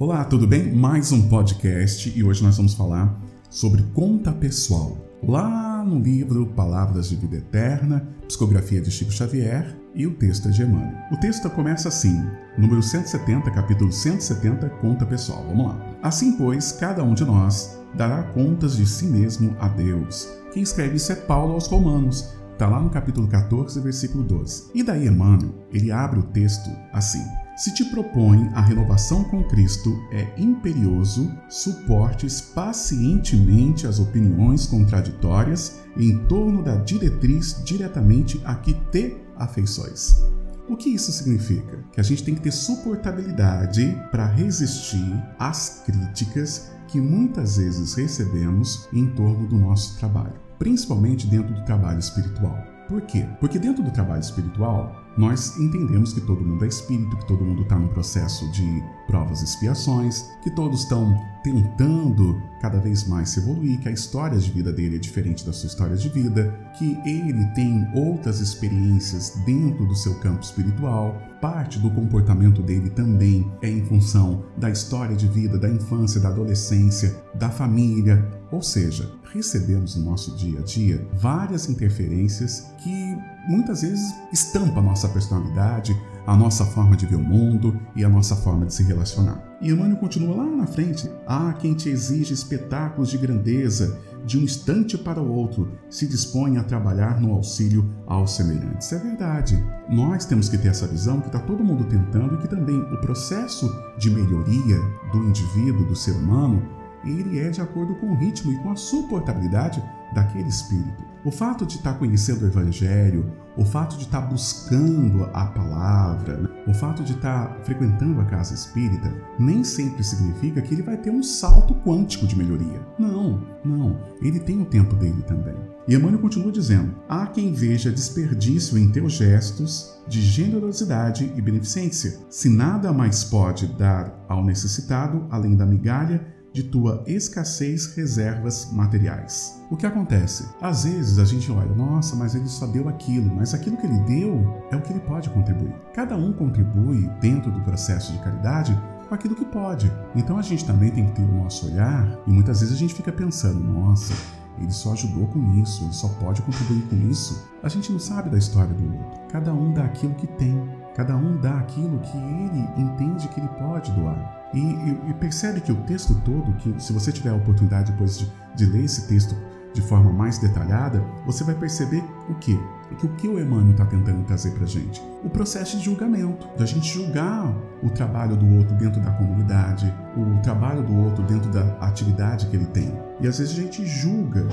Olá, tudo bem? Mais um podcast e hoje nós vamos falar sobre conta pessoal. Lá no livro Palavras de Vida Eterna, psicografia de Chico Xavier e o texto é de Emmanuel. O texto começa assim, número 170, capítulo 170, conta pessoal. Vamos lá. Assim, pois, cada um de nós dará contas de si mesmo a Deus. Quem escreve isso é Paulo aos Romanos. Está lá no capítulo 14, versículo 12. E daí Emmanuel, ele abre o texto assim. Se te propõe a renovação com Cristo, é imperioso suportes pacientemente as opiniões contraditórias em torno da diretriz diretamente a que te afeições. O que isso significa? Que a gente tem que ter suportabilidade para resistir às críticas que muitas vezes recebemos em torno do nosso trabalho, principalmente dentro do trabalho espiritual. Por quê? Porque dentro do trabalho espiritual, nós entendemos que todo mundo é espírito, que todo mundo está no processo de provas e expiações, que todos estão tentando cada vez mais se evoluir, que a história de vida dele é diferente da sua história de vida, que ele tem outras experiências dentro do seu campo espiritual, parte do comportamento dele também é em função da história de vida, da infância, da adolescência, da família, ou seja, recebemos no nosso dia a dia várias interferências que muitas vezes estampa a nossa personalidade, a nossa forma de ver o mundo e a nossa forma de se relacionar. E Emmanuel continua lá na frente: há quem te exige espetáculos de grandeza, de um instante para o outro, se dispõe a trabalhar no auxílio aos semelhantes. É verdade. Nós temos que ter essa visão que está todo mundo tentando e que também o processo de melhoria do indivíduo, do ser humano, ele é de acordo com o ritmo e com a suportabilidade daquele espírito. O fato de estar conhecendo o Evangelho, o fato de estar buscando a palavra, né? o fato de estar frequentando a casa espírita, nem sempre significa que ele vai ter um salto quântico de melhoria. Não, não. Ele tem o tempo dele também. E Emmanuel continua dizendo: há quem veja desperdício em teus gestos de generosidade e beneficência, se nada mais pode dar ao necessitado além da migalha de tua escassez reservas materiais. O que acontece? Às vezes a gente olha, nossa, mas ele só deu aquilo, mas aquilo que ele deu é o que ele pode contribuir. Cada um contribui dentro do processo de caridade com aquilo que pode. Então a gente também tem que ter o nosso olhar e muitas vezes a gente fica pensando, nossa, ele só ajudou com isso, ele só pode contribuir com isso. A gente não sabe da história do outro. Cada um dá aquilo que tem, cada um dá aquilo que ele entende que ele pode doar. E, e, e, percebe que o texto todo, que se você tiver a oportunidade depois de, de ler esse texto de forma mais detalhada, você vai perceber o quê? Que o que o Emmanuel está tentando trazer para a gente? O processo de julgamento, da gente julgar o trabalho do outro dentro da comunidade, o trabalho do outro dentro da atividade que ele tem. E às vezes a gente julga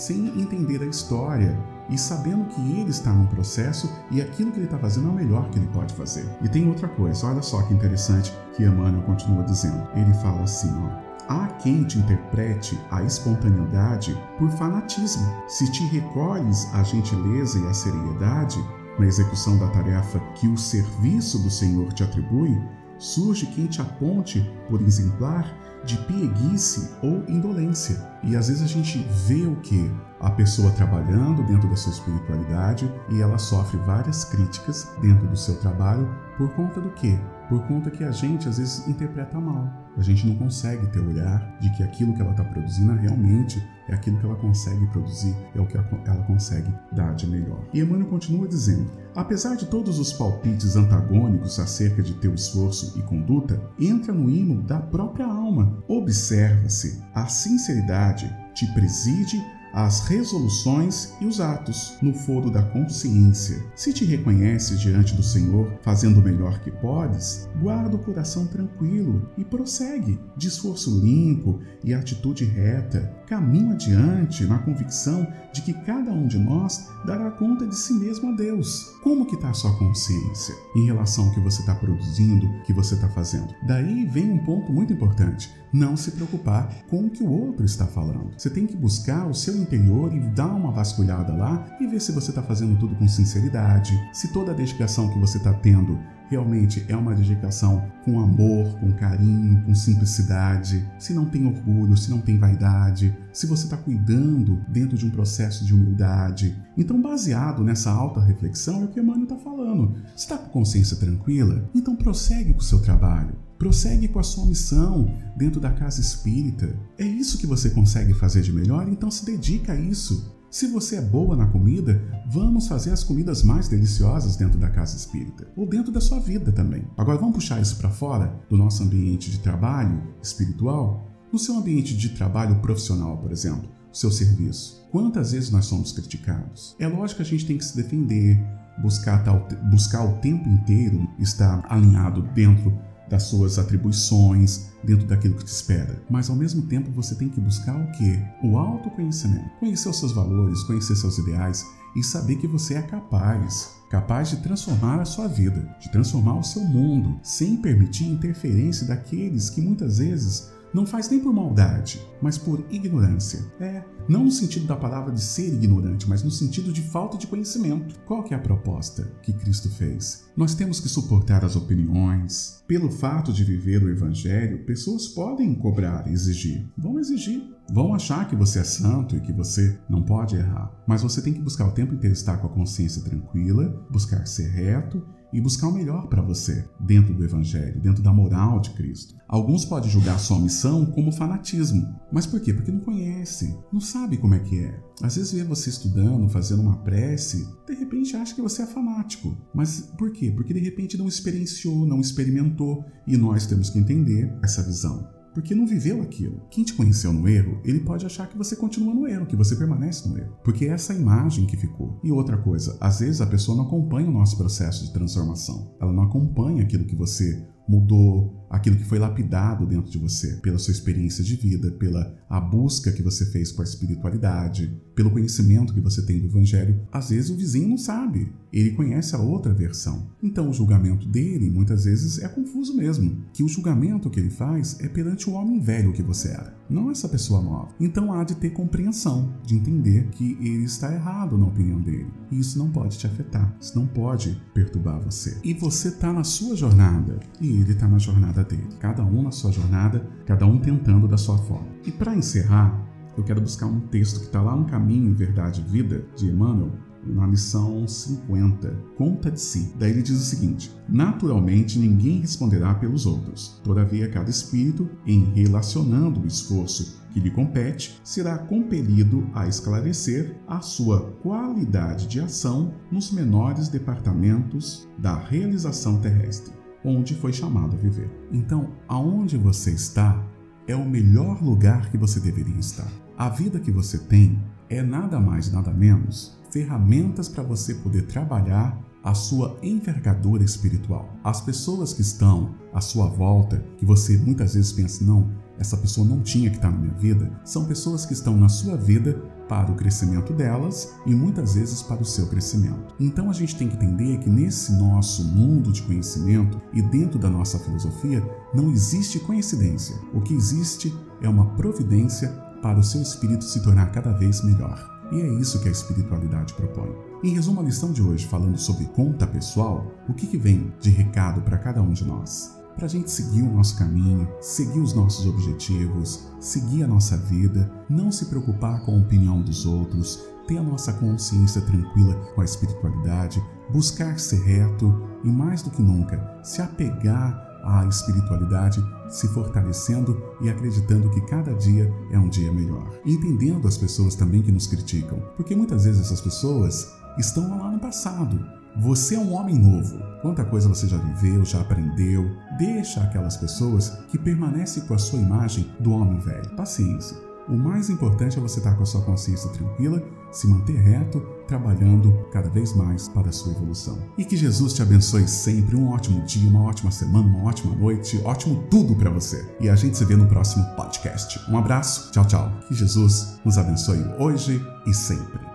sem entender a história e sabendo que ele está num processo e aquilo que ele está fazendo é o melhor que ele pode fazer. E tem outra coisa, olha só que interessante que Emmanuel continua dizendo. Ele fala assim, ó. Há quem te interprete a espontaneidade por fanatismo. Se te recolhes a gentileza e a seriedade na execução da tarefa que o serviço do Senhor te atribui, surge quem te aponte por exemplar de pieguice ou indolência. E às vezes a gente vê o que? A pessoa trabalhando dentro da sua espiritualidade e ela sofre várias críticas dentro do seu trabalho por conta do quê? Por conta que a gente às vezes interpreta mal. A gente não consegue ter olhar de que aquilo que ela está produzindo realmente é aquilo que ela consegue produzir, é o que ela consegue dar de melhor. E Emmanuel continua dizendo: apesar de todos os palpites antagônicos acerca de teu esforço e conduta, entra no hino da própria alma. Observa-se a sinceridade te preside as resoluções e os atos no foro da consciência. Se te reconheces diante do Senhor fazendo o melhor que podes, guarda o coração tranquilo e prossegue, de esforço limpo e atitude reta, caminho adiante na convicção de que cada um de nós dará conta de si mesmo a Deus. Como que está a sua consciência em relação ao que você está produzindo, que você está fazendo? Daí vem um ponto muito importante não se preocupar com o que o outro está falando. Você tem que buscar o seu interior e dar uma vasculhada lá e ver se você está fazendo tudo com sinceridade, se toda a dedicação que você está tendo realmente é uma dedicação com amor, com carinho, com simplicidade, se não tem orgulho, se não tem vaidade, se você está cuidando dentro de um processo de humildade. Então, baseado nessa alta reflexão, é o que Emmanuel está falando. Você está com consciência tranquila? Então prossegue com o seu trabalho. Prossegue com a sua missão dentro da casa espírita. É isso que você consegue fazer de melhor, então se dedica a isso. Se você é boa na comida, vamos fazer as comidas mais deliciosas dentro da casa espírita, ou dentro da sua vida também. Agora vamos puxar isso para fora do nosso ambiente de trabalho espiritual? No seu ambiente de trabalho profissional, por exemplo, o seu serviço. Quantas vezes nós somos criticados? É lógico que a gente tem que se defender, buscar, tal, buscar o tempo inteiro estar alinhado dentro das suas atribuições, dentro daquilo que te espera. Mas ao mesmo tempo você tem que buscar o quê? O autoconhecimento. Conhecer os seus valores, conhecer seus ideais e saber que você é capaz, capaz de transformar a sua vida, de transformar o seu mundo, sem permitir interferência daqueles que muitas vezes não faz nem por maldade, mas por ignorância. É, não no sentido da palavra de ser ignorante, mas no sentido de falta de conhecimento. Qual que é a proposta que Cristo fez? Nós temos que suportar as opiniões. Pelo fato de viver o evangelho, pessoas podem cobrar, exigir. Vão exigir. Vão achar que você é santo e que você não pode errar. Mas você tem que buscar o tempo inteiro estar com a consciência tranquila, buscar ser reto e buscar o melhor para você dentro do Evangelho, dentro da moral de Cristo. Alguns podem julgar sua missão como fanatismo. Mas por quê? Porque não conhece, não sabe como é que é. Às vezes vê você estudando, fazendo uma prece, de repente acha que você é fanático. Mas por quê? Porque de repente não experienciou, não experimentou. E nós temos que entender essa visão porque não viveu aquilo. Quem te conheceu no erro, ele pode achar que você continua no erro, que você permanece no erro, porque é essa imagem que ficou. E outra coisa, às vezes a pessoa não acompanha o nosso processo de transformação. Ela não acompanha aquilo que você mudou, aquilo que foi lapidado dentro de você, pela sua experiência de vida, pela a busca que você fez com a espiritualidade, pelo conhecimento que você tem do evangelho. Às vezes o vizinho não sabe, ele conhece a outra versão. Então o julgamento dele muitas vezes é confuso mesmo, que o julgamento que ele faz é perante o homem velho que você era, não essa pessoa nova. Então há de ter compreensão, de entender que ele está errado na opinião dele. E isso não pode te afetar, isso não pode perturbar você. E você está na sua jornada e ele está na jornada dele, cada um na sua jornada, cada um tentando da sua forma. E para encerrar, eu quero buscar um texto que está lá no Caminho, Verdade e Vida, de Emmanuel, na lição 50, Conta de si. Daí ele diz o seguinte: Naturalmente ninguém responderá pelos outros. Todavia, cada espírito, em relacionando o esforço que lhe compete, será compelido a esclarecer a sua qualidade de ação nos menores departamentos da realização terrestre onde foi chamado a viver. Então, aonde você está é o melhor lugar que você deveria estar. A vida que você tem é nada mais, nada menos ferramentas para você poder trabalhar a sua envergadura espiritual. As pessoas que estão à sua volta, que você muitas vezes pensa, não, essa pessoa não tinha que estar na minha vida, são pessoas que estão na sua vida para o crescimento delas e muitas vezes para o seu crescimento. Então a gente tem que entender que nesse nosso mundo de conhecimento e dentro da nossa filosofia não existe coincidência. O que existe é uma providência para o seu espírito se tornar cada vez melhor. E é isso que a espiritualidade propõe. Em resumo, a lição de hoje, falando sobre conta pessoal, o que, vem de recado para cada um de nós? Para a gente seguir o nosso caminho, seguir os nossos objetivos, seguir a nossa vida, não se preocupar com a opinião dos outros, ter a nossa consciência tranquila com a espiritualidade, buscar ser reto e, mais do que nunca, se apegar à espiritualidade, se fortalecendo e acreditando que cada dia é um dia melhor. entendendo as pessoas também que nos criticam, porque muitas vezes essas pessoas estão lá no passado você é um homem novo. Quanta coisa você já viveu, já aprendeu. Deixa aquelas pessoas que permanecem com a sua imagem do homem velho. Paciência. O mais importante é você estar com a sua consciência tranquila, se manter reto, trabalhando cada vez mais para a sua evolução. E que Jesus te abençoe sempre. Um ótimo dia, uma ótima semana, uma ótima noite, ótimo tudo para você. E a gente se vê no próximo podcast. Um abraço, tchau, tchau. Que Jesus nos abençoe hoje e sempre.